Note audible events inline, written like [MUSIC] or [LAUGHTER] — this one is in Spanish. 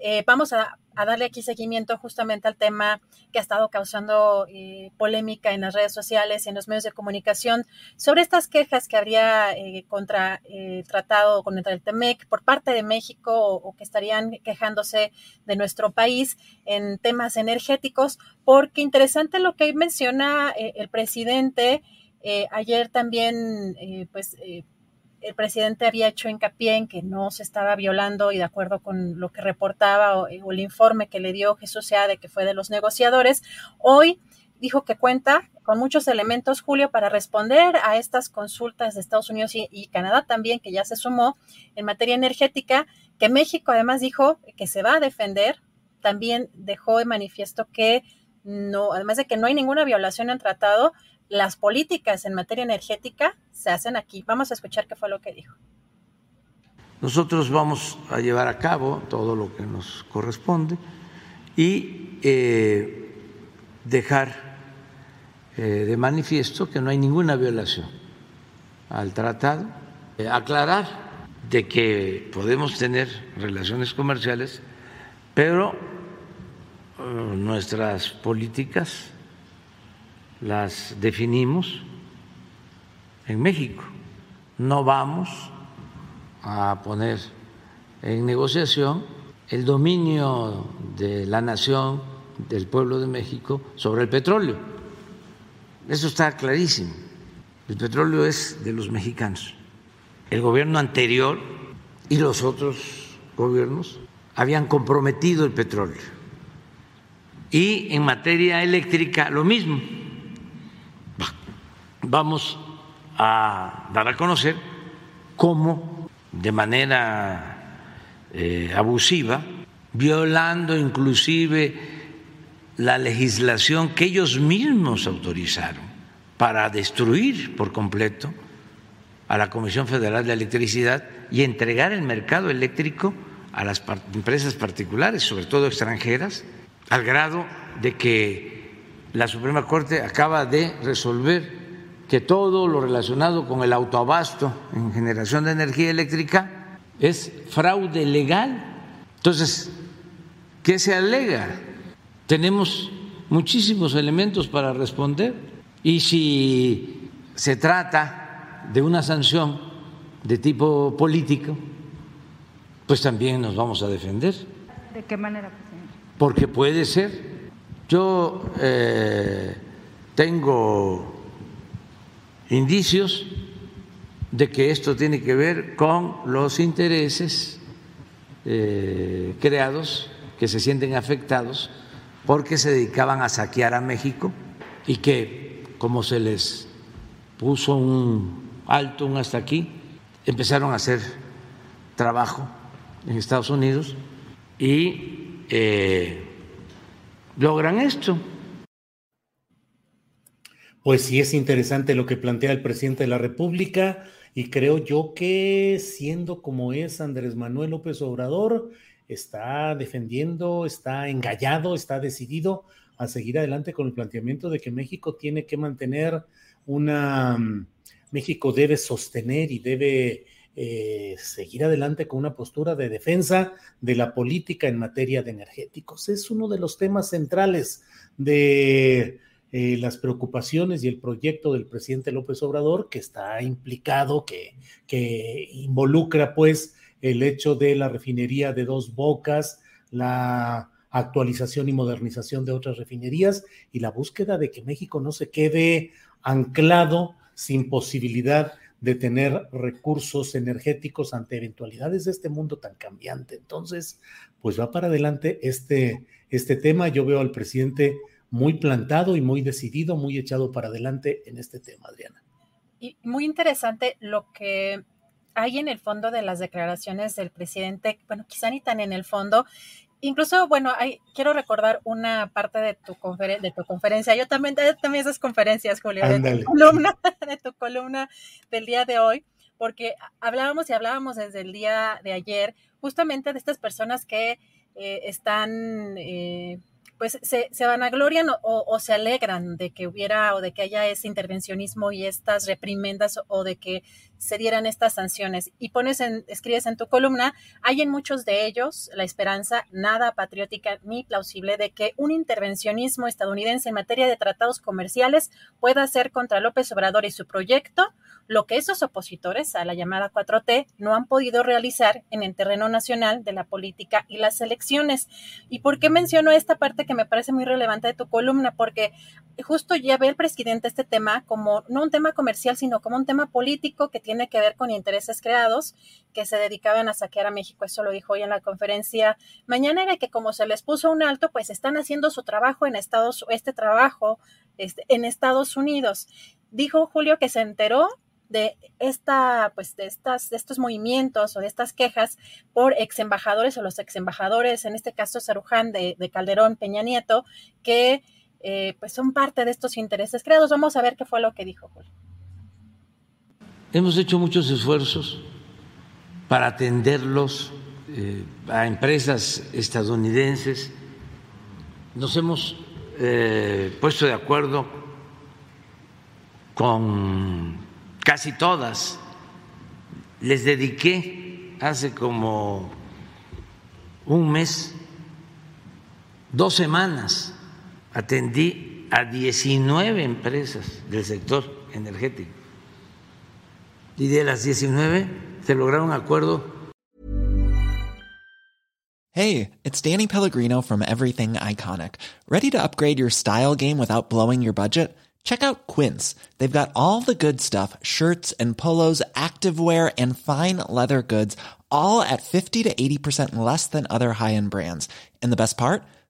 Eh, vamos a, darle aquí seguimiento justamente al tema que ha estado causando eh, polémica en las redes sociales y en los medios de comunicación sobre estas quejas que habría eh, contra eh, tratado contra el TEMEC por parte de México o, que estarían quejándose de nuestro país en temas energéticos, porque interesante lo que menciona el presidente. Ayer también, pues, el presidente había hecho hincapié en que no se estaba violando y de acuerdo con lo que reportaba o, o el informe que le dio Jesús Sea de que fue de los negociadores, hoy dijo que cuenta con muchos elementos, Julio, para responder a estas consultas de Estados Unidos y, y, Canadá también, que ya se sumó en materia energética, que México además dijo que se va a defender, también dejó de manifiesto que no, además de que no hay ninguna violación al tratado, las políticas en materia energética se hacen aquí. Vamos a escuchar qué fue lo que dijo. Nosotros vamos a llevar a cabo todo lo que nos corresponde y eh, dejar eh, de manifiesto que no hay ninguna violación al tratado, eh, aclarar de que podemos tener relaciones comerciales, pero nuestras políticas las definimos en México. No vamos a poner en negociación el dominio de la nación, del pueblo de México, sobre el petróleo. Eso está clarísimo. El petróleo es de los mexicanos. El gobierno anterior y los otros gobiernos habían comprometido el petróleo. Y en materia eléctrica lo mismo vamos a dar a conocer cómo de manera eh, abusiva, violando inclusive la legislación que ellos mismos autorizaron para destruir por completo a la Comisión Federal de Electricidad y entregar el mercado eléctrico a las empresas particulares, sobre todo extranjeras, al grado de que la Suprema Corte acaba de resolver que todo lo relacionado con el autoabasto en generación de energía eléctrica es fraude legal. Entonces, ¿qué se alega? Tenemos muchísimos elementos para responder y si se trata de una sanción de tipo político, pues también nos vamos a defender. ¿De qué manera, presidente? Porque puede ser. Yo eh, tengo indicios de que esto tiene que ver con los intereses eh, creados que se sienten afectados porque se dedicaban a saquear a México y que como se les puso un alto, un hasta aquí, empezaron a hacer trabajo en Estados Unidos y eh, logran esto. Pues sí es interesante lo que plantea el presidente de la República y creo yo que siendo como es Andrés Manuel López Obrador, está defendiendo, está engallado, está decidido a seguir adelante con el planteamiento de que México tiene que mantener una, México debe sostener y debe eh, seguir adelante con una postura de defensa de la política en materia de energéticos. Es uno de los temas centrales de eh, las preocupaciones y el proyecto del presidente López Obrador, que está implicado, que, que involucra pues el hecho de la refinería de dos bocas, la actualización y modernización de otras refinerías y la búsqueda de que México no se quede anclado sin posibilidad de tener recursos energéticos ante eventualidades de este mundo tan cambiante. Entonces, pues va para adelante este, este tema. Yo veo al presidente muy plantado y muy decidido, muy echado para adelante en este tema, Adriana. Y muy interesante lo que hay en el fondo de las declaraciones del presidente, bueno, quizá ni tan en el fondo, incluso, bueno, hay, quiero recordar una parte de tu, de tu conferencia. Yo también, también esas conferencias, Julio, de tu, columna, [LAUGHS] de tu columna del día de hoy, porque hablábamos y hablábamos desde el día de ayer justamente de estas personas que eh, están... Eh, pues se, se vanaglorian o, o, se alegran de que hubiera o de que haya ese intervencionismo y estas reprimendas o de que se dieran estas sanciones. Y pones en, escribes en tu columna, hay en muchos de ellos la esperanza nada patriótica ni plausible de que un intervencionismo estadounidense en materia de tratados comerciales pueda hacer contra López Obrador y su proyecto lo que esos opositores a la llamada 4T no han podido realizar en el terreno nacional de la política y las elecciones. ¿Y por qué menciono esta parte que me parece muy relevante de tu columna? Porque justo ya ve el presidente este tema como no un tema comercial, sino como un tema político que tiene que ver con intereses creados que se dedicaban a saquear a México. Eso lo dijo hoy en la conferencia mañana, era que como se les puso un alto, pues están haciendo su trabajo en Estados, este trabajo este, en Estados Unidos. Dijo Julio que se enteró de esta, pues de estas, de estos movimientos o de estas quejas por ex embajadores o los ex embajadores, en este caso Saruján de, Calderón Peña Nieto, que eh, pues son parte de estos intereses creados. Vamos a ver qué fue lo que dijo Julio. Hemos hecho muchos esfuerzos para atenderlos eh, a empresas estadounidenses. Nos hemos eh, puesto de acuerdo con casi todas. Les dediqué hace como un mes, dos semanas, atendí a 19 empresas del sector energético. Y de las 19 se lograron acuerdo. Hey, it's Danny Pellegrino from Everything Iconic. ¿Ready to upgrade your style game without blowing your budget? Check out Quince. They've got all the good stuff shirts and polos, activewear, and fine leather goods, all at 50 to 80% less than other high end brands. And the best part?